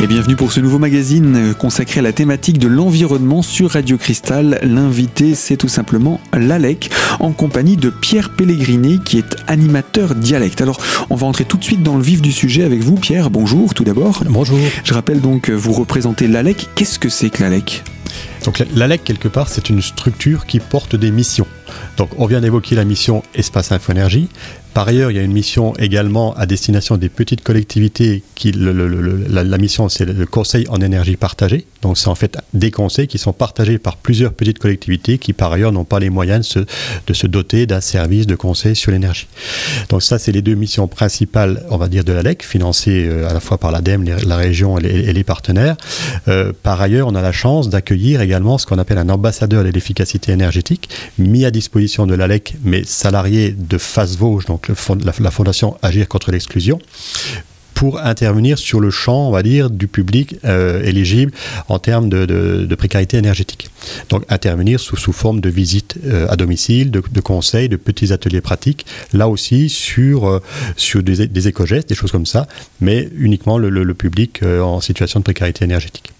Et bienvenue pour ce nouveau magazine consacré à la thématique de l'environnement sur Radio Cristal. L'invité, c'est tout simplement l'ALEC, en compagnie de Pierre Pellegrini, qui est animateur dialecte. Alors, on va entrer tout de suite dans le vif du sujet avec vous, Pierre. Bonjour, tout d'abord. Bonjour. Je rappelle donc, vous représentez l'ALEC. Qu'est-ce que c'est que l'ALEC donc l'ALEC, quelque part, c'est une structure qui porte des missions. Donc on vient d'évoquer la mission Espace Info-Énergie. Par ailleurs, il y a une mission également à destination des petites collectivités. Qui, la, mission, c'est le conseil en énergie partagée. Donc, c'est en fait des conseils qui sont partagés par plusieurs petites collectivités qui, par ailleurs, n'ont pas les moyens de se, doter d'un service de conseil sur l'énergie. Donc, ça, c'est les deux missions principales, on va dire, de l'ALEC, financées euh, à la fois par l'ADEME, la région et les, partenaires. Euh, par ailleurs, on a la chance d'accueillir également ce qu'on appelle un ambassadeur de l'efficacité énergétique, mis à disposition de l'ALEC, mais salarié de Face Vosges, donc la, fondation Agir contre l'exclusion pour intervenir sur le champ, on va dire, du public euh, éligible en termes de, précarité énergétique. Donc intervenir sous, sous forme de visite euh, à domicile, de, conseils, de petits ateliers pratiques, là aussi sur, euh, sur des, des éco-gestes, des choses comme ça, mais uniquement le public en situation de précarité énergétique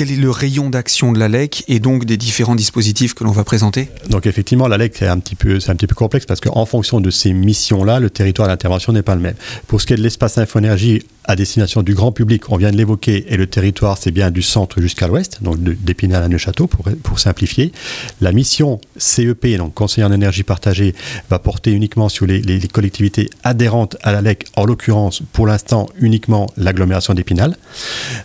quel est le rayon d'action de l'ALEC et donc des différents dispositifs que l'on va présenter? Donc effectivement, petit peu c'est un petit peu complexe parce qu'en fonction de ces missions-là, le territoire d'intervention n'est pas le même. Pour ce qui est de l'espace infoénergie, à destination du grand public, on vient de l'évoquer, et le territoire, c'est bien du centre jusqu'à l'ouest, donc d'Épinal à Neuchâteau, pour, simplifier. La mission CEP, donc conseiller en énergie partagée, va porter uniquement sur les, collectivités adhérentes à la LEC, en l'occurrence, pour l'instant, uniquement l'agglomération d'Épinal.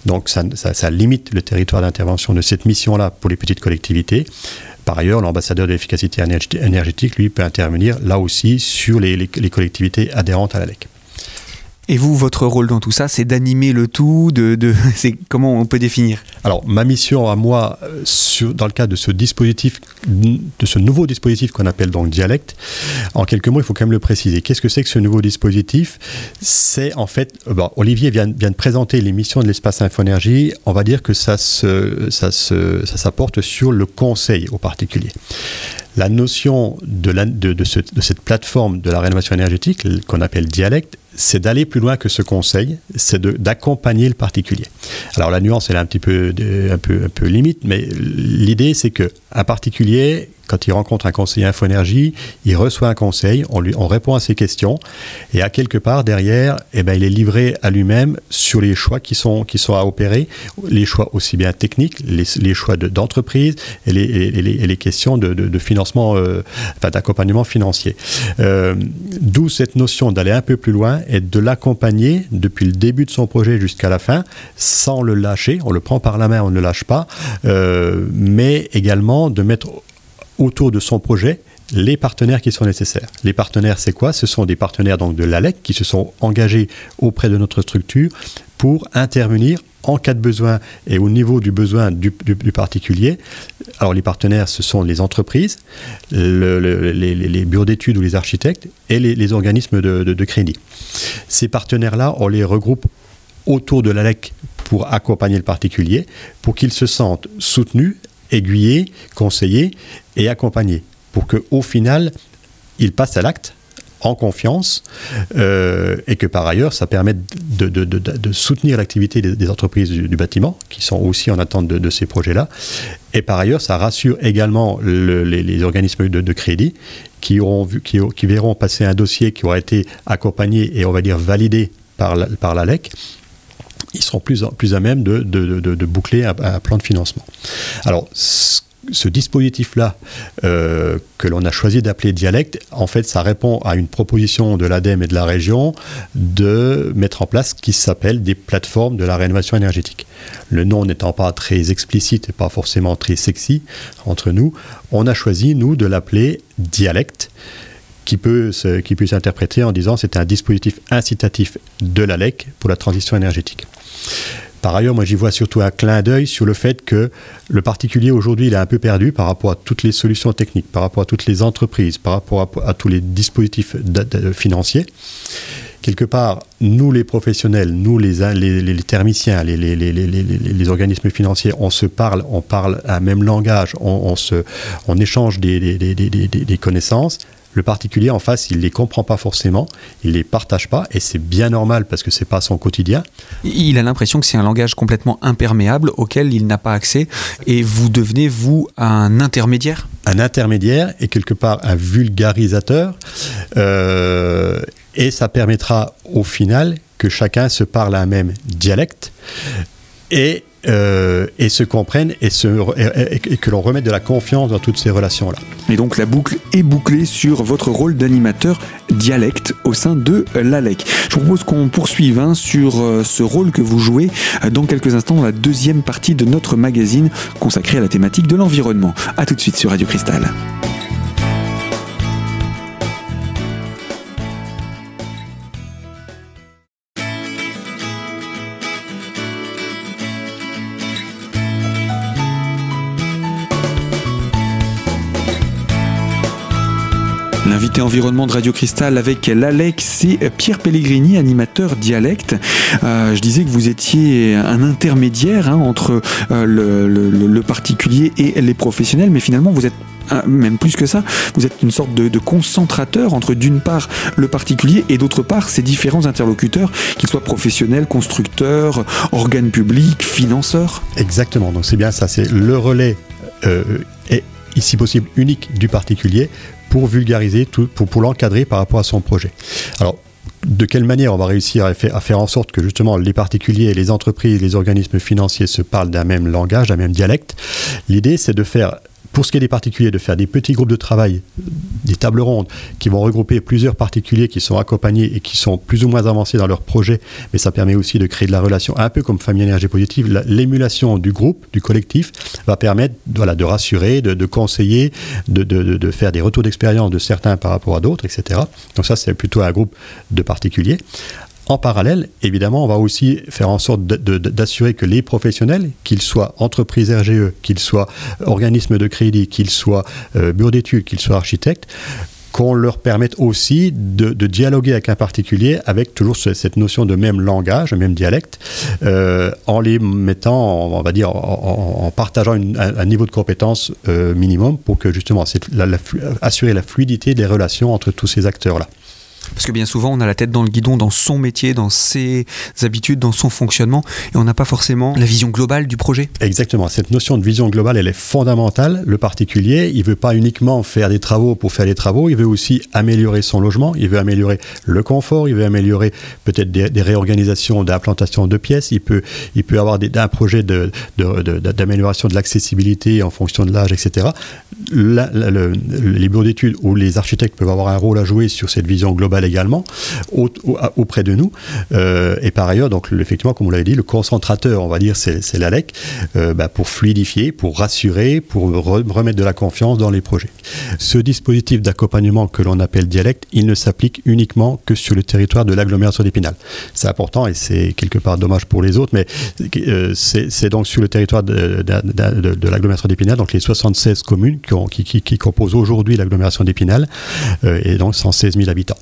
Donc ça, ça limite le territoire d'intervention de cette mission-là pour les petites collectivités. Par ailleurs, l'ambassadeur de l'efficacité énergétique, lui, peut intervenir là aussi sur les, collectivités adhérentes à la LEC. Et vous, votre rôle dans tout ça, c'est d'animer le tout, de, comment on peut définir Alors, ma mission à moi, euh, dans le cadre de ce dispositif, de ce nouveau dispositif qu'on appelle donc dialecte, en quelques mots, il faut quand même le préciser. Qu'est-ce que c'est que ce nouveau dispositif? C'est en fait, euh, Olivier vient, vient, de présenter les missions de l'espace Infoénergie. On va dire que ça se, ça se, ça s'apporte sur le conseil aux particuliers la notion de, cette plateforme de la rénovation énergétique qu'on appelle dialecte c'est d'aller plus loin que ce conseil, c'est d'accompagner le particulier. Alors la nuance, elle est un petit peu, peu, limite, mais l'idée, c'est que un particulier, quand il rencontre un conseiller InfoÉnergie, il reçoit un conseil, on, lui, on répond à ses questions, et à quelque part derrière, eh ben, il est livré à lui-même sur les choix qui sont, qui sont à opérer, les choix aussi bien techniques, les, choix d'entreprise et, les, et, les, questions de, de, financement, euh, enfin, d'accompagnement financier. Euh, d'où cette notion d'aller un peu plus loin et de l'accompagner depuis le début de son projet jusqu'à la fin, sans le lâcher. On le prend par la main, on ne le lâche pas, euh, mais également de mettre autour de son projet les partenaires qui sont nécessaires. Les partenaires, c'est quoi? Ce sont des partenaires donc de l'ALEC qui se sont engagés auprès de notre structure pour intervenir en cas de besoin et au niveau du besoin du, particulier. Alors les partenaires, ce sont les entreprises, les, bureaux d'études ou les architectes et les, organismes de, crédit. Ces partenaires-là, on les regroupe autour de l'ALEC pour accompagner le particulier, pour qu'il se sente soutenu, aiguillé, conseillé et accompagné, pour qu'au final, il passe à l'acte en confiance euh, et que par ailleurs, ça permet de, soutenir l'activité des, entreprises du, bâtiment qui sont aussi en attente de, ces projets-là. Et par ailleurs, ça rassure également les, organismes de, crédit qui, verront passer un dossier qui aura été accompagné et on va dire validé par la, ils seront plus, à même de, boucler un, un, plan de financement. Alors, ce dispositif-là euh, que l'on a choisi d'appeler dialecte, en fait, ça répond à une proposition de l'ADEME et de la région de mettre en place ce qui s'appelle des plateformes de la rénovation énergétique. Le nom n'étant pas très explicite et pas forcément très sexy entre nous, on a choisi, nous, de l'appeler dialecte qui peut, qui peut s'interpréter en disant c'est un dispositif incitatif de l'ALEC pour la transition énergétique. Par ailleurs, moi j'y vois surtout un clin d'œil sur le fait que le particulier aujourd'hui il est un peu perdu par rapport à toutes les solutions techniques, par rapport à toutes les entreprises, par rapport à, tous les dispositifs financiers quelque part, nous les professionnels, nous les, thermiciens, les, organismes financiers, on se parle, on parle un même langage, on, se, on échange des, connaissances. Le particulier en face, il les comprend pas forcément, il les partage pas, et c'est bien normal parce que c'est pas son quotidien. Il a l'impression que c'est un langage complètement imperméable auquel il n'a pas accès, et vous devenez vous un intermédiaire? Un intermédiaire et quelque part un vulgarisateur, euh, et ça permettra au final que chacun se parle un même dialecte et euh, et se comprennent et, que l'on remette de la confiance dans toutes ces relations-là. Et donc la boucle est bouclée sur votre rôle d'animateur dialecte au sein de l'ALEC. Je vous propose qu'on poursuive hein, sur euh, ce rôle que vous jouez euh, dans quelques instants dans la deuxième partie de notre magazine consacré à la thématique de l'environnement. A tout de suite sur Radio Cristal. Environnement de Radio Cristal avec l'Alex, c'est Pierre Pellegrini, animateur dialecte. Euh, je disais que vous étiez un intermédiaire hein, entre euh, le, particulier et les professionnels, mais finalement vous êtes euh, même plus que ça, vous êtes une sorte de, concentrateur entre d'une part le particulier et d'autre part ces différents interlocuteurs, qu'ils soient professionnels, constructeurs, organes publics, financeurs. Exactement, donc c'est bien ça, c'est le relais est ici possible unique du particulier pour vulgariser, tout, pour, pour l'encadrer par rapport à son projet. Alors, de quelle manière on va réussir à faire, à faire, en sorte que justement les particuliers, les entreprises, les organismes financiers se parlent d'un même langage, d'un même dialecte? L'idée, c'est de faire pour ce qui est des particuliers, de faire des petits groupes de travail, des tables rondes qui vont regrouper plusieurs particuliers qui sont accompagnés et qui sont plus ou moins avancés dans leur projet, mais ça permet aussi de créer de la relation, un peu comme Famille Énergie Positive. L'émulation du groupe, du collectif, va permettre voilà, de rassurer, de, conseiller, de, de, faire des retours d'expérience de certains par rapport à d'autres, etc. Donc ça, c'est plutôt un groupe de particuliers. En parallèle, évidemment, on va aussi faire en sorte d'assurer que les professionnels, qu'ils soient entreprises RGE, qu'ils soient organismes de crédit, qu'ils soient euh, bureaux d'études, qu'ils soient architectes, qu'on leur permette aussi de, dialoguer avec un particulier avec toujours cette notion de même langage, même dialecte, euh, en les mettant, on va dire, en, partageant un, niveau de compétence euh, minimum pour que justement assurer la fluidité des relations entre tous ces acteurs-là. Parce que bien souvent, on a la tête dans le guidon dans son métier, dans ses habitudes, dans son fonctionnement, et on n'a pas forcément la vision globale du projet. Exactement. Cette notion de vision globale, elle est fondamentale. Le particulier, il veut pas uniquement faire des travaux pour faire des travaux, il veut aussi améliorer son logement, il veut améliorer le confort, il veut améliorer peut-être des, réorganisations d'implantation de pièces, il peut, il peut avoir des, un projet d'amélioration de l'accessibilité en fonction de l'âge, etc. les bureaux d'études ou les architectes peuvent avoir un rôle à jouer sur cette vision globale également auprès de nous. Euh, et par ailleurs, donc effectivement, comme vous l'avez dit, le concentrateur, on va dire, c'est l'ALEC, euh, bah, pour fluidifier, pour rassurer, pour remettre de la confiance dans les projets. Ce dispositif d'accompagnement que l'on appelle dialecte, il ne s'applique uniquement que sur le territoire de l'agglomération d'Épinal. C'est important et c'est quelque part dommage pour les autres, mais euh, c'est donc sur le territoire de, l'agglomération d'Épinal, donc les 76 communes qui composent aujourd'hui l'agglomération d'Épinal, et donc 116 000 habitants.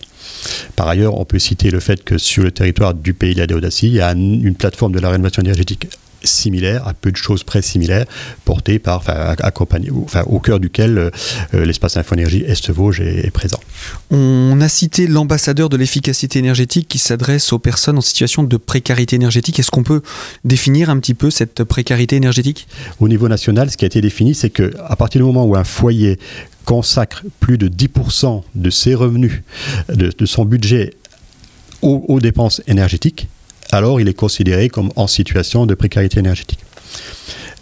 Par ailleurs, on peut citer le fait que sur le territoire du pays de la Déodacie, il y a une plateforme de la rénovation énergétique similaire, à peu de choses près similaires, par, enfin, accompagné, enfin, au cœur duquel euh, euh, l'espace Infoénergie Est-Vosges est, présent. On a cité l'ambassadeur de l'efficacité énergétique qui s'adresse aux personnes en situation de précarité énergétique. Est-ce qu'on peut définir un petit peu cette précarité énergétique? Au niveau national, ce qui a été défini, c'est que à partir du moment où un foyer consacre plus de 10% de ses revenus, de, son budget aux, dépenses énergétiques, alors il est considéré comme en situation de précarité énergétique.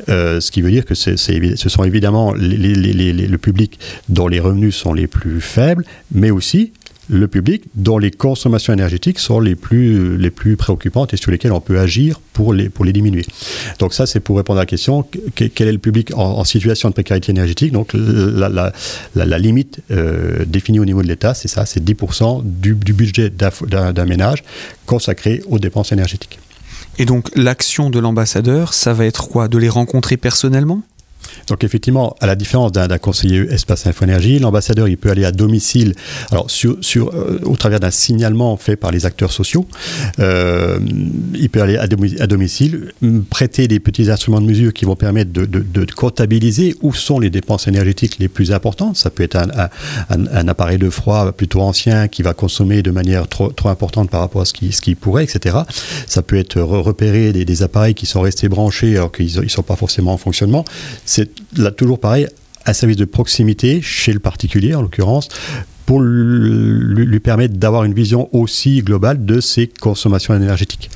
Euh, ce qui veut dire que ce sont évidemment le public dont les revenus sont les plus faibles, mais aussi le public dont les consommations énergétiques sont les plus, les plus préoccupantes et sur lesquelles on peut agir pour les, pour les diminuer. Donc ça, c'est pour répondre à la question, quel est le public en, situation de précarité énergétique? Donc la, la, la, limite euh, définie au niveau de l'État, c'est ça, c'est 10% du, du budget d'un ménage consacré aux dépenses énergétiques. Et donc l'action de l'ambassadeur, ça va être quoi? De les rencontrer personnellement? Donc effectivement, à la différence d'un conseiller espace infoénergie, l'ambassadeur il peut aller à domicile, alors sur, sur euh, au travers d'un signalement fait par les acteurs sociaux, euh, il peut aller à, domicile, prêter des petits instruments de mesure qui vont permettre de, comptabiliser où sont les dépenses énergétiques les plus importantes. Ça peut être un, appareil de froid plutôt ancien qui va consommer de manière trop, importante par rapport à ce qui, ce qui pourrait, etc. Ça peut être repérer des, appareils qui sont restés branchés alors qu'ils ne sont pas forcément en fonctionnement. Là toujours pareil, un service de proximité chez le particulier en l'occurrence pour lui permettre d'avoir une vision aussi globale de ses consommations énergétiques.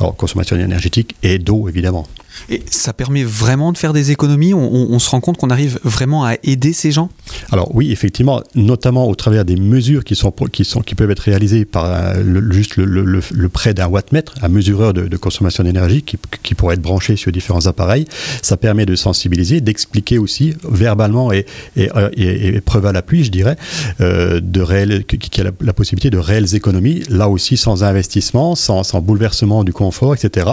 Alors consommation énergétique et d'eau évidemment. Et ça permet vraiment de faire des économies on, se rend compte qu'on arrive vraiment à aider ces gens Alors oui, effectivement, notamment au travers des mesures qui, sont, qui, sont, qui peuvent être réalisées par euh, juste le, prêt d'un wattmètre, un mesureur de, consommation d'énergie qui, qui, pourrait être branché sur différents appareils. Ça permet de sensibiliser, d'expliquer aussi verbalement et, et, euh, et, preuve à l'appui, je dirais, euh, de y a la, possibilité de réelles économies, là aussi sans investissement, sans, sans bouleversement du confort, etc.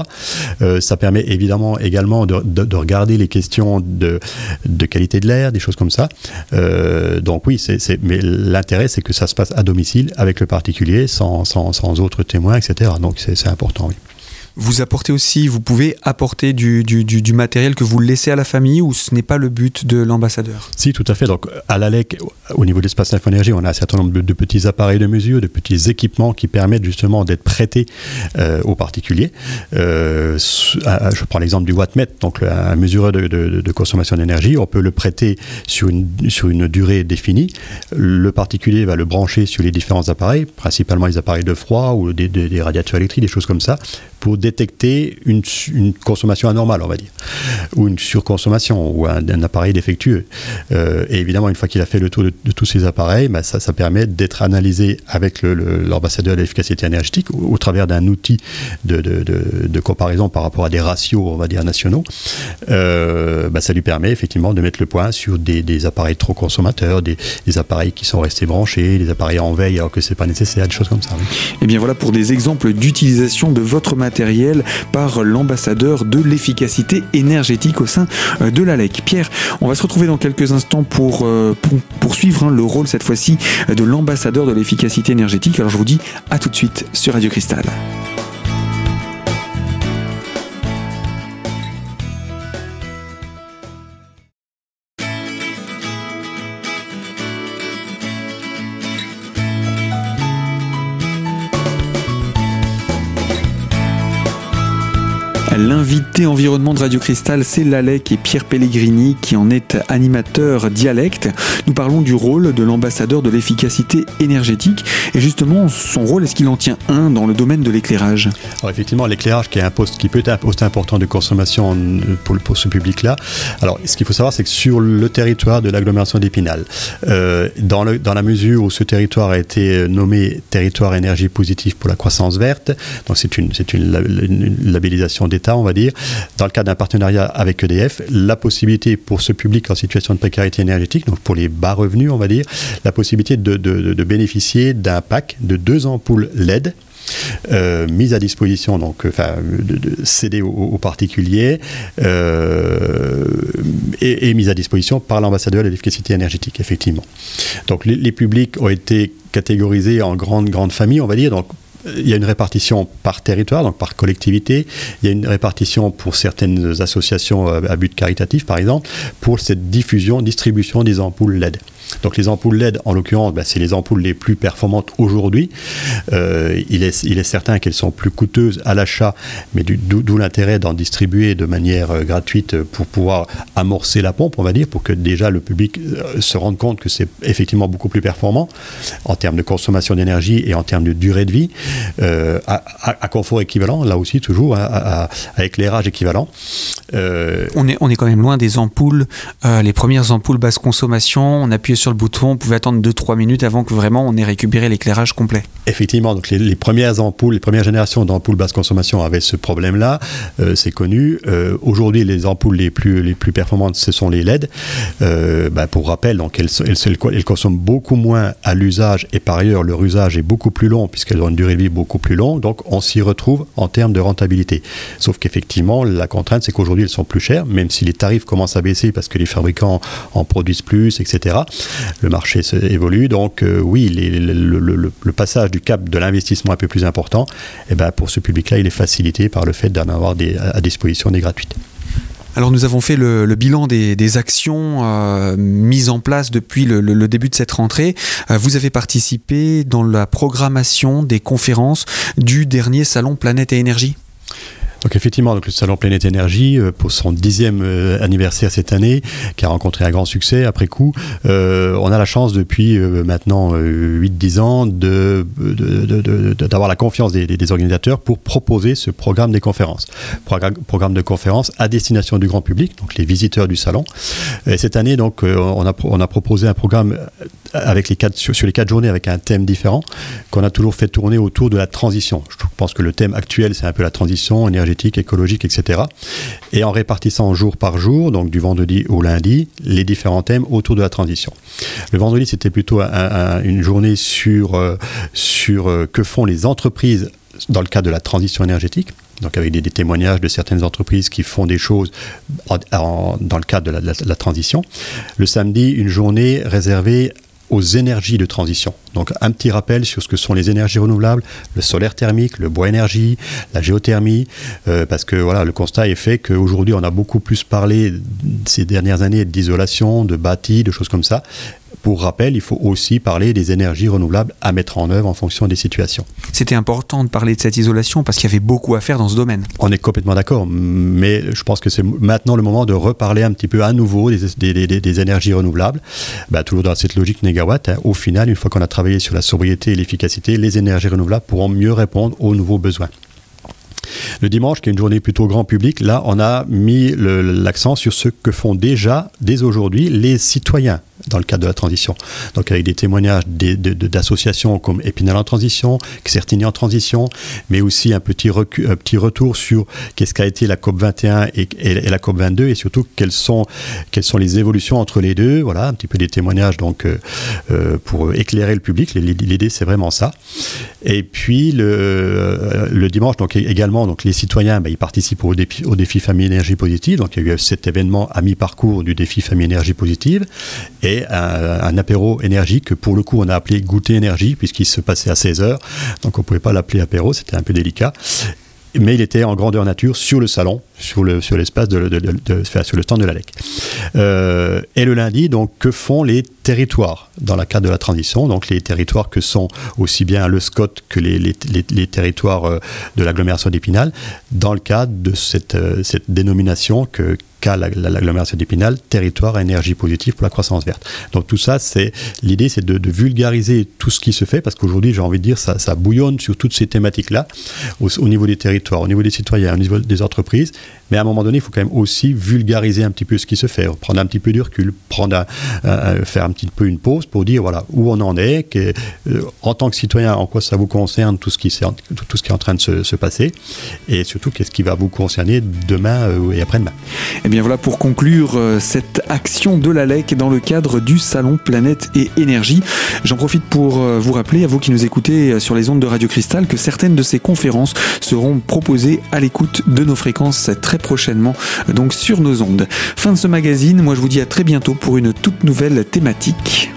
ça permet évidemment également de, regarder les questions de, qualité de l'air, des choses comme ça. Euh, donc oui, mais l'intérêt, c'est que ça se passe à domicile avec le particulier, sans, sans, sans autres témoins, etc. Donc c'est, important, oui. Vous apportez aussi, vous pouvez apporter du, matériel que vous laissez à la famille ou ce n'est pas le but de l'ambassadeur? Si, tout à fait. Donc, à l'ALEC, au niveau de l'espace Infoénergie, on a un certain nombre de, petits appareils de mesure, de petits équipements qui permettent justement d'être prêtés euh, aux particuliers. Euh, je prends l'exemple du wattmètre, donc un mesureur de, consommation d'énergie. On peut le prêter sur une, sur une durée définie. Le particulier va le brancher sur les différents appareils, principalement les appareils de froid ou des, des radiateurs électriques, des choses comme ça, pour détecter une, consommation anormale, on va dire, ou une surconsommation, ou un, appareil défectueux. Euh, et évidemment, une fois qu'il a fait le tour de, tous ces appareils, bah, ça, permet d'être analysé avec l'ambassadeur de l'efficacité énergétique au, travers d'un outil de, comparaison par rapport à des ratios, on va dire, nationaux. Euh, bah, ça lui permet effectivement de mettre le point sur des, appareils trop consommateurs, des, appareils qui sont restés branchés, des appareils en veille alors que c'est pas nécessaire, des choses comme ça. Et eh bien voilà pour des exemples d'utilisation de votre matériel par l'ambassadeur de l'efficacité énergétique au sein euh, de l'ALEC. Pierre, on va se retrouver dans quelques instants pour, euh, poursuivre hein, le rôle cette fois-ci de l'ambassadeur de l'efficacité énergétique. Alors je vous dis à tout de suite sur Radio Cristal. Environnement de Radio Cristal, c'est Lalec et Pierre Pellegrini qui en est animateur dialecte. Nous parlons du rôle de l'ambassadeur de l'efficacité énergétique et justement son rôle, est-ce qu'il en tient un dans le domaine de l'éclairage? Alors effectivement, l'éclairage qui, est un poste, qui peut être un poste important de consommation pour, ce public-là. Alors ce qu'il faut savoir, c'est que sur le territoire de l'agglomération d'Épinal, euh, dans, la mesure où ce territoire a été nommé territoire énergie positive pour la croissance verte, donc c'est une, une, une labellisation d'État on va dire, dans le cadre d'un partenariat avec EDF, la possibilité pour ce public en situation de précarité énergétique, donc pour les bas revenus, on va dire, la possibilité de, bénéficier d'un pack de deux ampoules LED euh, mise à disposition, donc de, cédée aux, particuliers euh, et, mise à disposition par l'ambassadeur de l'efficacité énergétique, effectivement. Donc les, publics ont été catégorisés en grandes familles, on va dire. Il y a une répartition par territoire, donc par collectivité. Il y a une répartition pour certaines associations euh, à but caritatif, par exemple, pour cette diffusion, distribution des ampoules LED. Donc les ampoules LED, en l'occurrence, ben, c'est les ampoules les plus performantes aujourd'hui. Euh, il, est, il est certain qu'elles sont plus coûteuses à l'achat, mais d'où l'intérêt d'en distribuer de manière euh, gratuite pour pouvoir amorcer la pompe, on va dire, pour que déjà le public euh, se rende compte que c'est effectivement beaucoup plus performant en termes de consommation d'énergie et en termes de durée de vie, à, confort équivalent, là aussi toujours, hein, à, éclairage équivalent. on, est, on est quand même loin des ampoules, les premières ampoules basse consommation, on appuie sur le bouton, on pouvait attendre 2-3 minutes avant que vraiment on ait récupéré l'éclairage complet. Effectivement, donc les, premières ampoules, les premières générations d'ampoules basse consommation avaient ce problème-là, euh, c'est connu. Euh, aujourd'hui, les ampoules les plus, les plus performantes, ce sont les LED. Euh, bah, pour rappel, donc elles, elles, elles, consomment beaucoup moins à l'usage et par ailleurs leur usage est beaucoup plus long puisqu'elles ont une durée de vie beaucoup plus longue, donc on s'y retrouve en termes de rentabilité. Sauf qu'effectivement, la contrainte, c'est qu'aujourd'hui, elles sont plus chères, même si les tarifs commencent à baisser parce que les fabricants en produisent plus, etc. Le marché évolue, donc oui, le, passage du cap de l'investissement un peu plus important, eh ben pour ce public-là, il est facilité par le fait d'en avoir à disposition des gratuites. Alors nous avons fait le, bilan des, actions euh, mises en place depuis le, début de cette rentrée. Euh, vous avez participé dans la programmation des conférences du dernier salon Planète et Énergie donc effectivement, donc le salon Planète Énergie euh, pour son dixième euh, anniversaire cette année, qui a rencontré un grand succès après coup, euh, on a la chance depuis maintenant 8-10 ans d'avoir la confiance des, organisateurs pour proposer ce programme des conférences. Programme, de conférences à destination du grand public, donc les visiteurs du salon. Et cette année, donc, on a, proposé un programme avec quatre, sur, les quatre journées avec un thème différent qu'on a toujours fait tourner autour de la transition. Je pense que le thème actuel, c'est un peu la transition énergétique, écologique, etc. Et en répartissant jour par jour, donc du vendredi au lundi, les différents thèmes autour de la transition. Le vendredi, c'était plutôt une journée sur, euh, sur euh, que font les entreprises dans le cadre de la transition énergétique donc avec des, témoignages de certaines entreprises qui font des choses dans le cadre de la, transition. Le samedi, une journée réservée aux énergies de transition. Donc un petit rappel sur ce que sont les énergies renouvelables, le solaire thermique, le bois énergie, la géothermie, euh, parce que voilà, le constat est fait qu'aujourd'hui on a beaucoup plus parlé ces dernières années d'isolation, de bâti, de choses comme ça, pour rappel, il faut aussi parler des énergies renouvelables à mettre en œuvre en fonction des situations. C'était important de parler de cette isolation parce qu'il y avait beaucoup à faire dans ce domaine. On est complètement d'accord, mais je pense que c'est maintenant le moment de reparler un petit peu à nouveau des, énergies renouvelables. Bah, toujours dans cette logique négawatt, hein. au final, une fois qu'on a travaillé sur la sobriété et l'efficacité, les énergies renouvelables pourront mieux répondre aux nouveaux besoins. Le dimanche, qui est une journée plutôt grand public, là, on a mis l'accent sur ce que font déjà, dès aujourd'hui, les citoyens dans le cadre de la transition. Donc avec des témoignages d'associations comme Épinal en transition, Xertini en transition, mais aussi un petit, petit retour sur qu'est-ce qu'a été la COP 21 et, la COP 22 et surtout quelles sont, quelles sont les évolutions entre les deux. Voilà, un petit peu des témoignages donc euh, euh, pour éclairer le public. L'idée c'est vraiment ça. Et puis le, euh, le dimanche donc également donc les citoyens ben, ils participent au défi, au défi famille énergie positive. Donc il y a eu cet événement à mi-parcours du défi famille énergie positive un, apéro énergie que pour le coup on a appelé goûter énergie puisqu'il se passait à 16 heures. Donc on pouvait pas l'appeler apéro, c'était un peu délicat mais il était en grandeur nature sur le salon, sur le sur l'espace de, sur le stand de la LEC. Euh, et le lundi, donc, que font les territoires dans la cadre de la transition? Donc les territoires que sont aussi bien le SCOT que les, territoires euh, de l'agglomération d'Épinal, dans le cadre de cette, euh, cette dénomination que qu'a l'agglomération d'Épinal, territoire énergie positive pour la croissance verte. Donc tout ça, c'est l'idée, c'est de, vulgariser tout ce qui se fait, parce qu'aujourd'hui, j'ai envie de dire, ça, ça bouillonne sur toutes ces thématiques-là, au, au, niveau des territoires, au niveau des citoyens, au niveau des entreprises, mais à un moment donné, il faut quand même aussi vulgariser un petit peu ce qui se fait, prendre un petit peu de recul, prendre faire un petit peu une pause pour dire voilà où on en est, euh, en tant que citoyen, en quoi ça vous concerne tout ce qui, tout ce qui est en train de se, passer, et surtout qu'est-ce qui va vous concerner demain euh, et après-demain. Eh bien voilà pour conclure euh, cette action de la LEC dans le cadre du salon Planète et Énergie. J'en profite pour vous rappeler, à vous qui nous écoutez sur les ondes de Radio Cristal, que certaines de ces conférences seront proposées à l'écoute de nos fréquences très prochainement donc sur nos ondes. Fin de ce magazine, moi je vous dis à très bientôt pour une toute nouvelle thématique.